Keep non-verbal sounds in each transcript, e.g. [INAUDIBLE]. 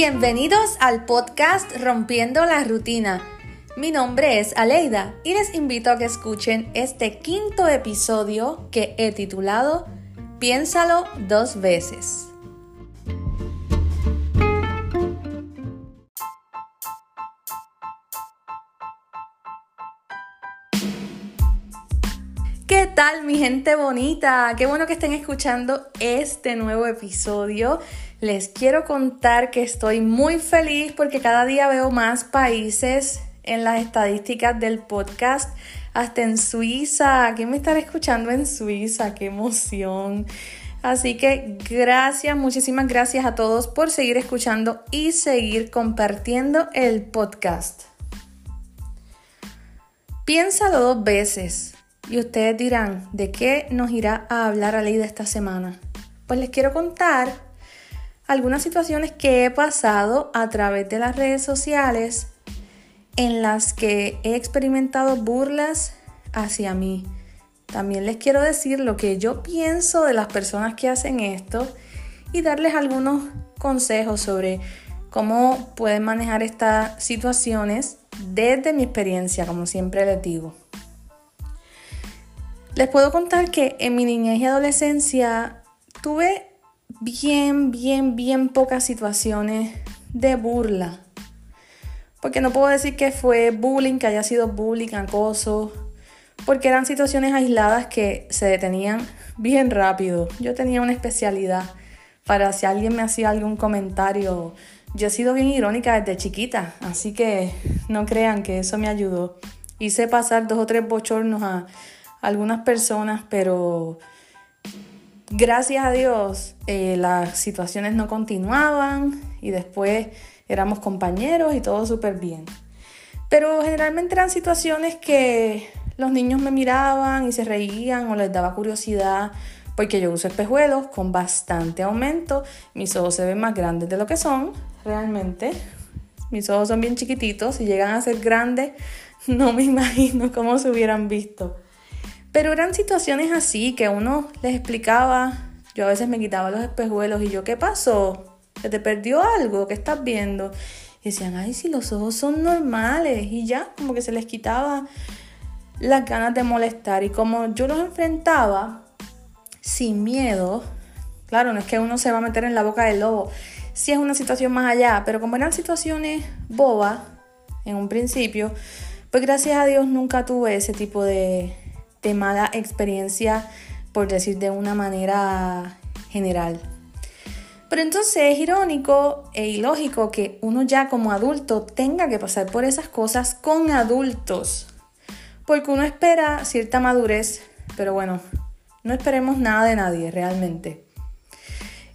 Bienvenidos al podcast Rompiendo la Rutina. Mi nombre es Aleida y les invito a que escuchen este quinto episodio que he titulado Piénsalo dos veces. Tal mi gente bonita? Qué bueno que estén escuchando este nuevo episodio. Les quiero contar que estoy muy feliz porque cada día veo más países en las estadísticas del podcast, hasta en Suiza. ¿Quién me estará escuchando en Suiza? ¡Qué emoción! Así que gracias, muchísimas gracias a todos por seguir escuchando y seguir compartiendo el podcast. Piénsalo dos veces. Y ustedes dirán, ¿de qué nos irá a hablar a de esta semana? Pues les quiero contar algunas situaciones que he pasado a través de las redes sociales en las que he experimentado burlas hacia mí. También les quiero decir lo que yo pienso de las personas que hacen esto y darles algunos consejos sobre cómo pueden manejar estas situaciones desde mi experiencia, como siempre les digo. Les puedo contar que en mi niñez y adolescencia tuve bien, bien, bien pocas situaciones de burla. Porque no puedo decir que fue bullying, que haya sido bullying, acoso, porque eran situaciones aisladas que se detenían bien rápido. Yo tenía una especialidad para si alguien me hacía algún comentario. Yo he sido bien irónica desde chiquita, así que no crean que eso me ayudó. Hice pasar dos o tres bochornos a, algunas personas, pero gracias a Dios eh, las situaciones no continuaban y después éramos compañeros y todo súper bien. Pero generalmente eran situaciones que los niños me miraban y se reían o les daba curiosidad porque yo uso espejuelos con bastante aumento. Mis ojos se ven más grandes de lo que son realmente. Mis ojos son bien chiquititos y llegan a ser grandes. [LAUGHS] No me imagino cómo se hubieran visto. Pero eran situaciones así que uno les explicaba. Yo a veces me quitaba los espejuelos y yo, ¿qué pasó? ¿Que te perdió algo? ¿Qué estás viendo? Y decían, ay, si los ojos son normales. Y ya, como que se les quitaba las ganas de molestar. Y como yo los enfrentaba sin miedo, claro, no es que uno se va a meter en la boca del lobo. Sí es una situación más allá, pero como eran situaciones bobas en un principio, pues gracias a Dios nunca tuve ese tipo de, de mala experiencia, por decir de una manera general. Pero entonces es irónico e ilógico que uno ya como adulto tenga que pasar por esas cosas con adultos. Porque uno espera cierta madurez, pero bueno, no esperemos nada de nadie realmente.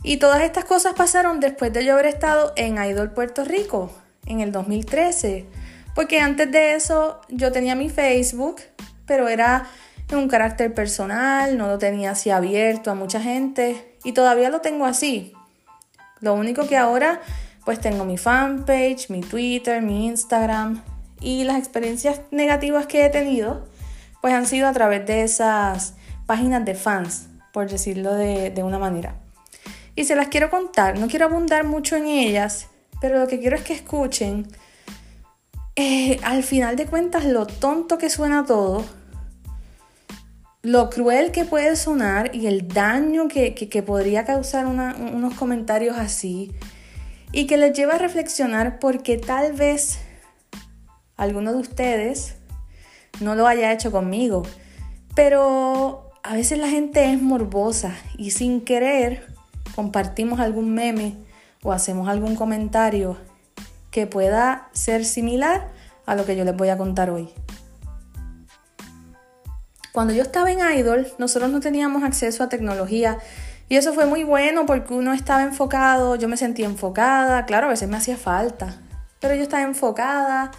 Y todas estas cosas pasaron después de yo haber estado en Idol Puerto Rico en el 2013. Porque antes de eso yo tenía mi Facebook, pero era un carácter personal, no lo tenía así abierto a mucha gente y todavía lo tengo así. Lo único que ahora pues tengo mi fanpage, mi Twitter, mi Instagram y las experiencias negativas que he tenido pues han sido a través de esas páginas de fans, por decirlo de, una manera. Y se las quiero contar, no quiero abundar mucho en ellas, pero lo que quiero es que escuchen eh, al final de cuentas lo tonto que suena todo lo cruel que puede sonar y el daño que, podría causar unos comentarios así y que les lleva a reflexionar porque tal vez alguno de ustedes no lo haya hecho conmigo, pero a veces la gente es morbosa y sin querer compartimos algún meme o hacemos algún comentario que pueda ser similar a lo que yo les voy a contar hoy. Cuando yo estaba en Idol, nosotros no teníamos acceso a tecnología y eso fue muy bueno porque uno estaba enfocado, yo me sentía enfocada, claro, a veces me hacía falta, pero yo estaba enfocada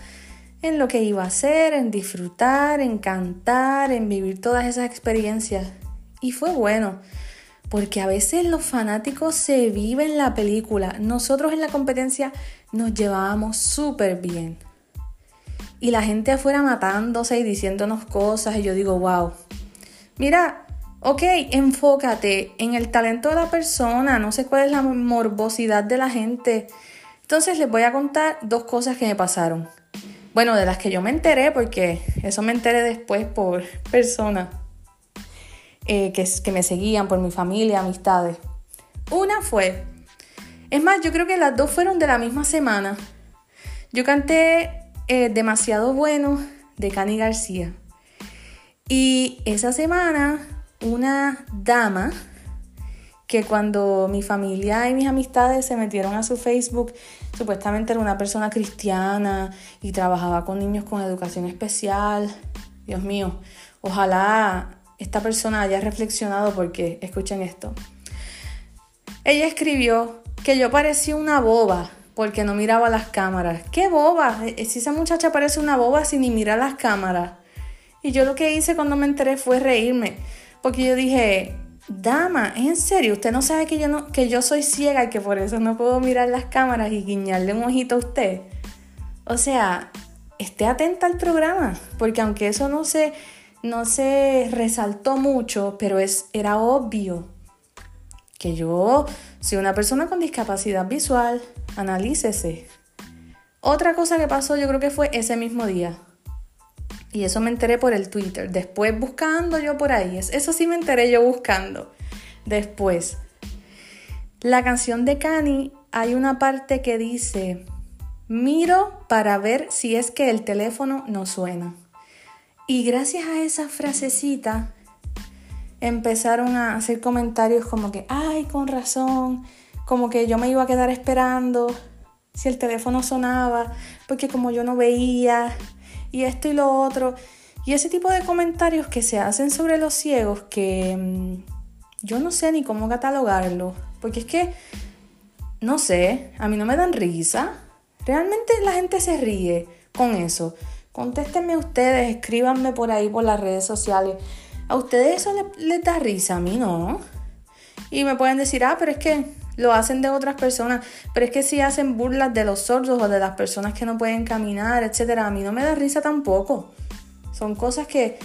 en lo que iba a hacer, en disfrutar, en cantar, en vivir todas esas experiencias. Y fue bueno, porque a veces los fanáticos se viven la película. Nosotros en la competencia nos llevábamos súper bien y la gente afuera matándose y diciéndonos cosas y yo digo, wow, mira, ok, enfócate en el talento de la persona, no sé cuál es la morbosidad de la gente. Entonces les voy a contar dos cosas que me pasaron. Bueno, de las que yo me enteré, porque eso me enteré después por [LAUGHS] personas eh, que, que me seguían, por mi familia, amistades. Una fue, es más, yo creo que las dos fueron de la misma semana. Yo canté eh, Demasiado Bueno de Cani García. Y esa semana, una dama que cuando mi familia y mis amistades se metieron a su Facebook, supuestamente era una persona cristiana y trabajaba con niños con educación especial. Dios mío, ojalá esta persona haya reflexionado porque escuchen esto. Ella escribió que yo parecía una boba porque no miraba las cámaras. ¡Qué boba! E, e, si esa muchacha parece una boba sin ni mirar las cámaras. Y yo lo que hice cuando me enteré fue reírme. Porque yo dije, dama, en serio? ¿Usted no sabe que yo, no, que yo soy ciega y que por eso no puedo mirar las cámaras y guiñarle un ojito a usted? O sea, esté atenta al programa. Porque aunque eso no se, no se resaltó mucho, pero es, era obvio que yo soy una persona con discapacidad visual, analícese. Otra cosa que pasó yo creo que fue ese mismo día. Y eso me enteré por el Twitter. Después buscando yo por ahí. Eso sí me enteré yo buscando. Después. La canción de Cani hay una parte que dice, miro para ver si es que el teléfono no suena. Y gracias a esa frasecita empezaron a hacer comentarios como que, ay, con razón, como que yo me iba a quedar esperando si el teléfono sonaba, porque como yo no veía, y esto y lo otro, y ese tipo de comentarios que se hacen sobre los ciegos que mm, yo no sé ni cómo catalogarlo, porque es que, no sé, a mí no me dan risa, realmente la gente se ríe con eso. Contéstenme ustedes, escríbanme por ahí por las redes sociales. ¿A ustedes eso les, da risa? A mí no. Y me pueden decir, ah, pero es que lo hacen de otras personas, pero es que si hacen burlas de los sordos o de las personas que no pueden caminar, etcétera, a mí no me da risa tampoco. Son cosas que,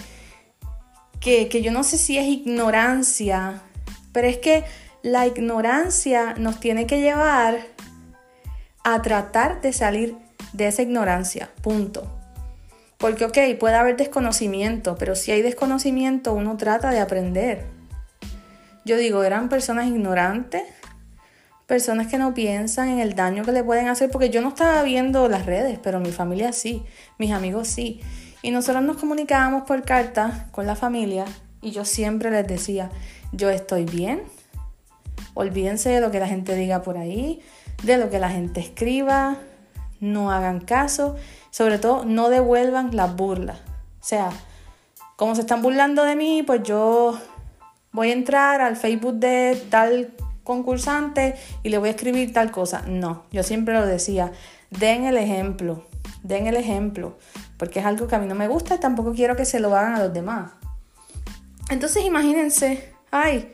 que, que yo no sé si es ignorancia, pero es que la ignorancia nos tiene que llevar a tratar de salir de esa ignorancia, punto. Porque, ok, puede haber desconocimiento, pero si hay desconocimiento, uno trata de aprender. Yo digo, eran personas ignorantes, personas que no piensan en el daño que le pueden hacer, porque yo no estaba viendo las redes, pero mi familia sí, mis amigos sí. Y nosotros nos comunicábamos por carta con la familia y yo siempre les decía, yo estoy bien, olvídense de lo que la gente diga por ahí, de lo que la gente escriba, no hagan caso sobre todo, no devuelvan las burlas. O sea, como se están burlando de mí, pues yo voy a entrar al Facebook de tal concursante y le voy a escribir tal cosa. No, yo siempre lo decía, den el ejemplo, den el ejemplo, porque es algo que a mí no me gusta y tampoco quiero que se lo hagan a los demás. Entonces imagínense, ay,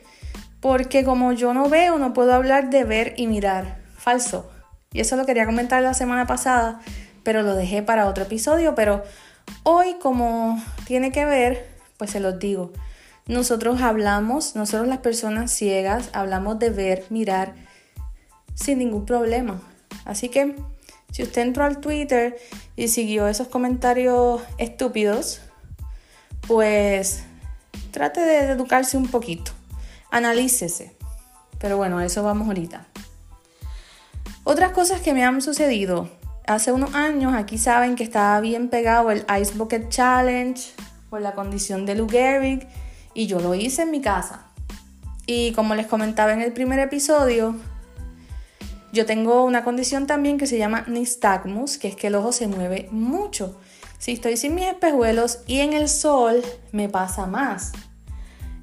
porque como yo no veo, no puedo hablar de ver y mirar. Falso. Y eso lo quería comentar la semana pasada pero lo dejé para otro episodio. Pero hoy, como tiene que ver, pues se los digo. Nosotros hablamos, nosotros las personas ciegas, hablamos de ver, mirar, sin ningún problema. Así que si usted entró al Twitter y siguió esos comentarios estúpidos, pues trate de educarse un poquito. Analícese. Pero bueno, a eso vamos ahorita. Otras cosas que me han sucedido hace unos años aquí saben que estaba bien pegado el Ice Bucket Challenge por la condición de Lou Gehrig y yo lo hice en mi casa. Y como les comentaba en el primer episodio, yo tengo una condición también que se llama nystagmus, que es que el ojo se mueve mucho. Si estoy sin mis espejuelos y en el sol, me pasa más.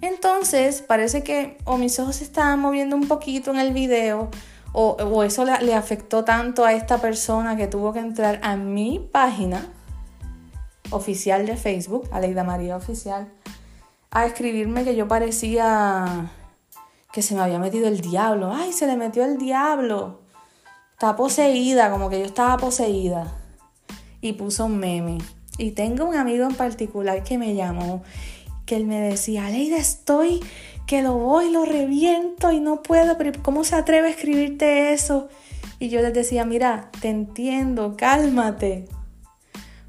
Entonces, parece que o mis ojos se estaban moviendo un poquito en el video o, eso le, afectó tanto a esta persona que tuvo que entrar a mi página oficial de Facebook, Aleida María Oficial, a escribirme que yo parecía que se me había metido el diablo. ¡Ay, se le metió el diablo! Está poseída, como que yo estaba poseída. Y puso un meme. Y tengo un amigo en particular que me llamó, que él me decía, Aleida, estoy lo voy, lo reviento y no puedo, pero ¿cómo se atreve a escribirte eso? Y yo les decía, mira, te entiendo, cálmate.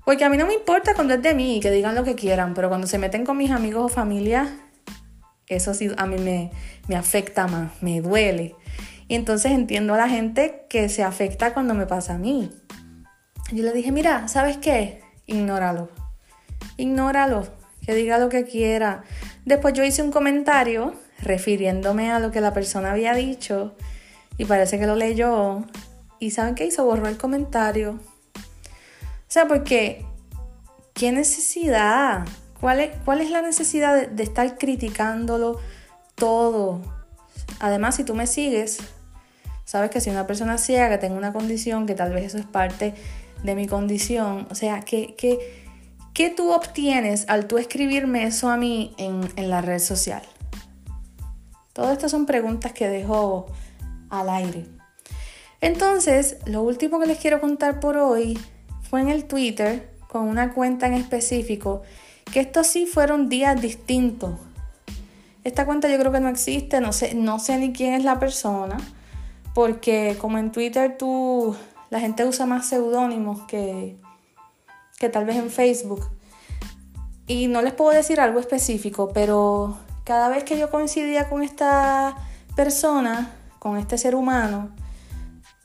Porque a mí no me importa cuando es de mí, que digan lo que quieran, pero cuando se meten con mis amigos o familia, eso sí a mí me, me afecta más, me duele. Y entonces entiendo a la gente que se afecta cuando me pasa a mí. Yo le dije, mira, ¿sabes qué? Ignóralo. Ignóralo. Que diga lo que quiera. Después yo hice un comentario refiriéndome a lo que la persona había dicho y parece que lo leyó. ¿Y saben qué hizo? Borró el comentario. O sea, porque, ¿qué necesidad? ¿Cuál es, la necesidad de, estar criticándolo todo? Además, si tú me sigues, sabes que si una persona ciega, que tengo una condición, que tal vez eso es parte de mi condición, o sea, ¿qué, qué, tú obtienes al tú escribirme eso a mí en, en la red social? Todas estas son preguntas que dejo al aire. Entonces, lo último que les quiero contar por hoy fue en el Twitter con una cuenta en específico, que estos sí fueron días distintos. Esta cuenta yo creo que no existe, no sé, no sé ni quién es la persona, porque como en Twitter tú, la gente usa más seudónimos que, que tal vez en Facebook. Y no les puedo decir algo específico, pero cada vez que yo coincidía con esta persona, con este ser humano,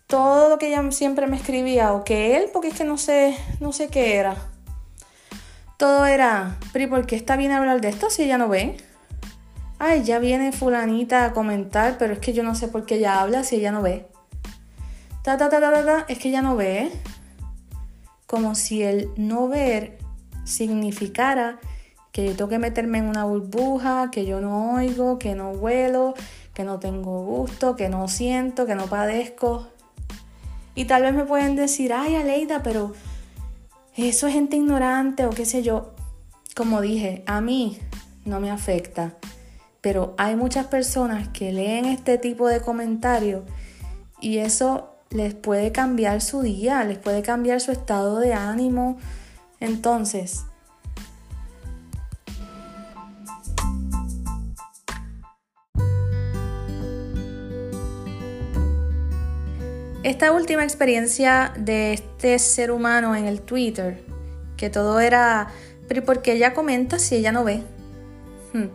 todo lo que ella siempre me escribía, o que él, porque es que no sé, no sé qué era. Todo era, pero ¿por qué está bien hablar de esto si ella no ve? ay, ya viene fulanita a comentar, pero es que yo no sé por qué ella habla si ella no ve. Ta, ta, ta, ta, ta, ta es que ella no ve. Como si el no ver significara que yo tengo que meterme en una burbuja, que yo no oigo, que no huelo, que no tengo gusto, que no siento, que no padezco. Y tal vez me pueden decir, ay, Aleida, pero eso es gente ignorante o qué sé yo. Como dije, a mí no me afecta. Pero hay muchas personas que leen este tipo de comentarios y eso les puede cambiar su día, les puede cambiar su estado de ánimo. Entonces, esta última experiencia de este ser humano en el Twitter, que todo era, pero porque ella comenta si ella no ve? Hmm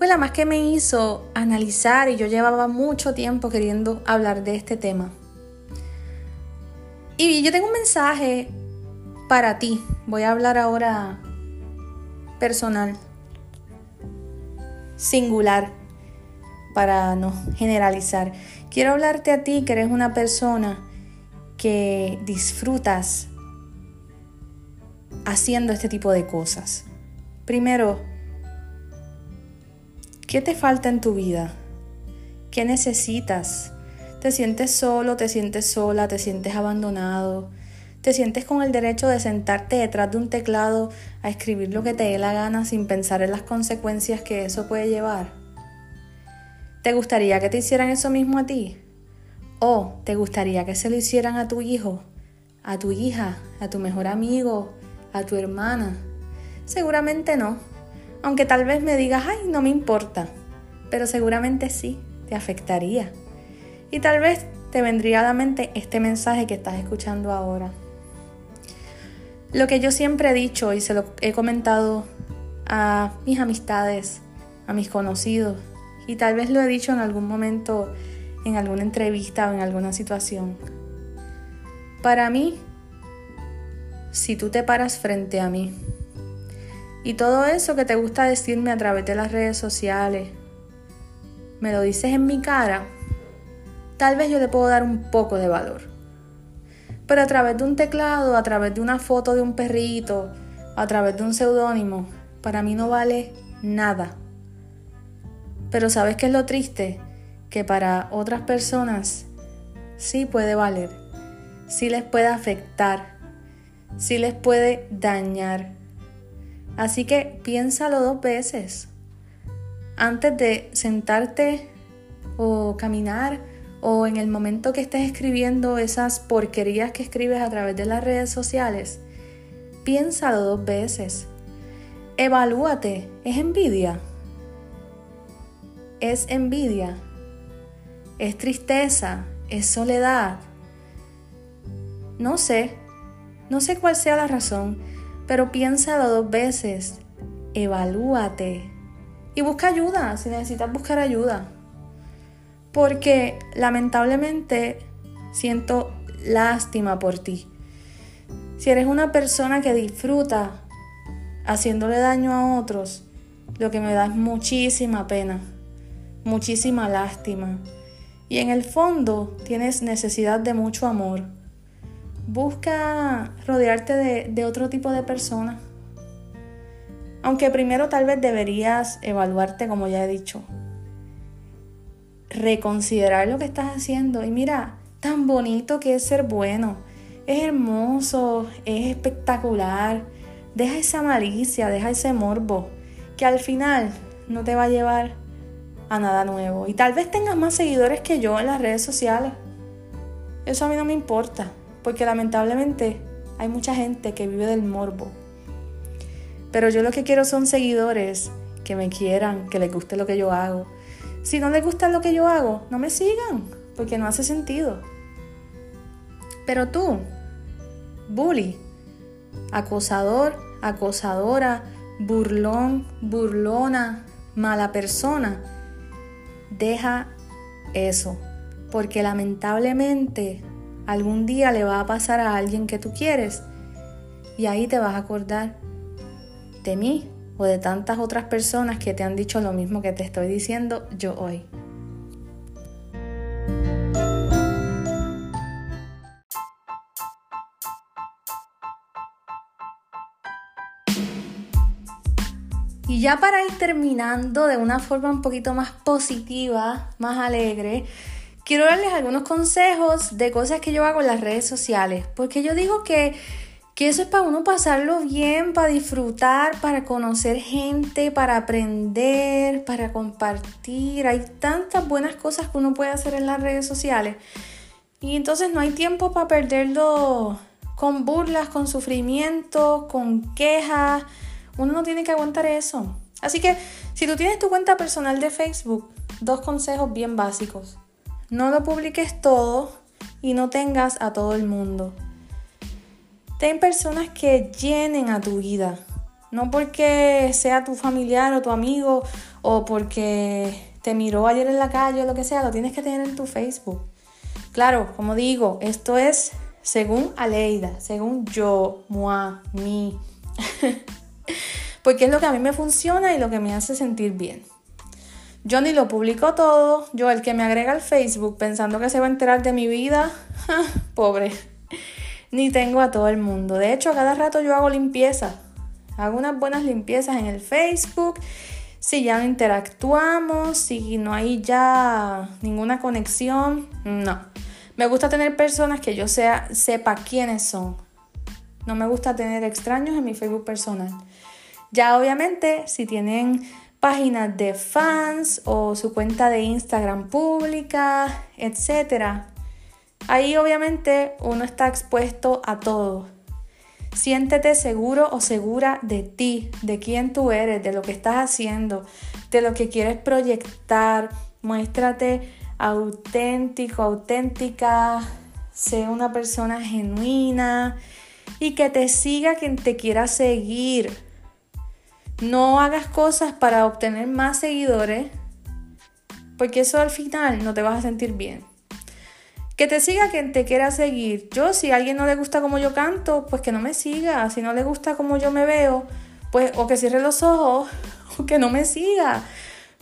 fue la más que me hizo analizar y yo llevaba mucho tiempo queriendo hablar de este tema. Y yo tengo un mensaje para ti. Voy a hablar ahora personal, singular, para no generalizar. Quiero hablarte a ti que eres una persona que disfrutas haciendo este tipo de cosas. Primero, ¿Qué te falta en tu vida? ¿Qué necesitas? ¿Te sientes solo, te sientes sola, te sientes abandonado? ¿Te sientes con el derecho de sentarte detrás de un teclado a escribir lo que te dé la gana sin pensar en las consecuencias que eso puede llevar? ¿Te gustaría que te hicieran eso mismo a ti? ¿O te gustaría que se lo hicieran a tu hijo, a tu hija, a tu mejor amigo, a tu hermana? Seguramente no aunque tal vez me digas, ay, no me importa, pero seguramente sí, te afectaría. Y tal vez te vendría a la mente este mensaje que estás escuchando ahora. Lo que yo siempre he dicho y se lo he comentado a mis amistades, a mis conocidos, y tal vez lo he dicho en algún momento, en alguna entrevista o en alguna situación. Para mí, si tú te paras frente a mí y todo eso que te gusta decirme a través de las redes sociales, me lo dices en mi cara, tal vez yo te puedo dar un poco de valor. Pero a través de un teclado, a través de una foto de un perrito, a través de un seudónimo, para mí no vale nada. Pero ¿sabes qué es lo triste? Que para otras personas sí puede valer, sí les puede afectar, sí les puede dañar. Así que piénsalo dos veces antes de sentarte o caminar o en el momento que estés escribiendo esas porquerías que escribes a través de las redes sociales. Piénsalo dos veces. Evalúate. ¿Es envidia? ¿Es envidia? ¿Es tristeza? ¿Es soledad? No sé, no sé cuál sea la razón, pero piénsalo dos veces, evalúate y busca ayuda si necesitas buscar ayuda. Porque lamentablemente siento lástima por ti. Si eres una persona que disfruta haciéndole daño a otros, lo que me da es muchísima pena, muchísima lástima. Y en el fondo tienes necesidad de mucho amor. Busca rodearte de, de otro tipo de personas. Aunque primero tal vez deberías evaluarte, como ya he dicho. Reconsiderar lo que estás haciendo. Y mira, tan bonito que es ser bueno. Es hermoso, es espectacular. Deja esa malicia, deja ese morbo, que al final no te va a llevar a nada nuevo. Y tal vez tengas más seguidores que yo en las redes sociales. Eso a mí no me importa, porque lamentablemente hay mucha gente que vive del morbo. Pero yo lo que quiero son seguidores que me quieran, que les guste lo que yo hago. Si no les gusta lo que yo hago, no me sigan, porque no hace sentido. Pero tú, bully, acosador, acosadora, burlón, burlona, mala persona, deja eso, porque lamentablemente algún día le va a pasar a alguien que tú quieres y ahí te vas a acordar de mí o de tantas otras personas que te han dicho lo mismo que te estoy diciendo yo hoy. Y ya para ir terminando de una forma un poquito más positiva, más alegre, quiero darles algunos consejos de cosas que yo hago en las redes sociales, porque yo digo que, que eso es para uno pasarlo bien, para disfrutar, para conocer gente, para aprender, para compartir. Hay tantas buenas cosas que uno puede hacer en las redes sociales. Y entonces no hay tiempo para perderlo con burlas, con sufrimiento, con quejas uno no tiene que aguantar eso. Así que si tú tienes tu cuenta personal de Facebook, dos consejos bien básicos. No lo publiques todo y no tengas a todo el mundo. Ten personas que llenen a tu vida. No porque sea tu familiar o tu amigo o porque te miró ayer en la calle o lo que sea, lo tienes que tener en tu Facebook. Claro, como digo, esto es según Aleida, según yo, moi, mi. [LAUGHS] porque es lo que a mí me funciona y lo que me hace sentir bien. Yo ni lo publico todo, yo el que me agrega al Facebook pensando que se va a enterar de mi vida, [LAUGHS] pobre, ni tengo a todo el mundo. De hecho, a cada rato yo hago limpieza, hago unas buenas limpiezas en el Facebook. Si ya no interactuamos, si no hay ya ninguna conexión, no. Me gusta tener personas que yo sea, sepa quiénes son. No me gusta tener extraños en mi Facebook personal. Ya obviamente si tienen páginas de fans o su cuenta de Instagram pública, etc. Ahí obviamente uno está expuesto a todo. Siéntete seguro o segura de ti, de quién tú eres, de lo que estás haciendo, de lo que quieres proyectar. Muéstrate auténtico, auténtica. Sé una persona genuina y que te siga quien te quiera seguir. No hagas cosas para obtener más seguidores, porque eso al final no te vas a sentir bien. Que te siga quien te quiera seguir. Yo, si a alguien no le gusta como yo canto, pues que no me siga. Si no le gusta como yo me veo, pues o que cierre los ojos [LAUGHS] o que no me siga.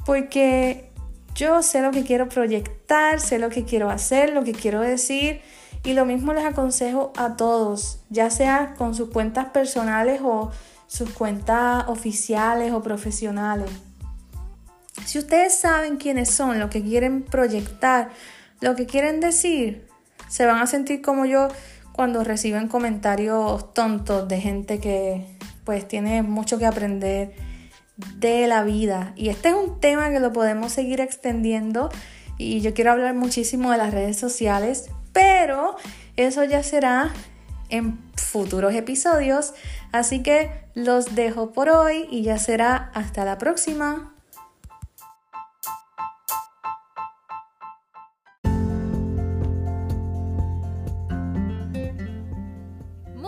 Porque yo sé lo que quiero proyectar, sé lo que quiero hacer, lo que quiero decir. Y lo mismo les aconsejo a todos, ya sea con sus cuentas personales o sus cuentas oficiales o profesionales. Si ustedes saben quiénes son, lo que quieren proyectar, lo que quieren decir, se van a sentir como yo cuando reciben comentarios tontos de gente que pues tiene mucho que aprender de la vida. Y este es un tema que lo podemos seguir extendiendo y yo quiero hablar muchísimo de las redes sociales, pero eso ya será en futuros episodios. Así que los dejo por hoy y ya será hasta la próxima.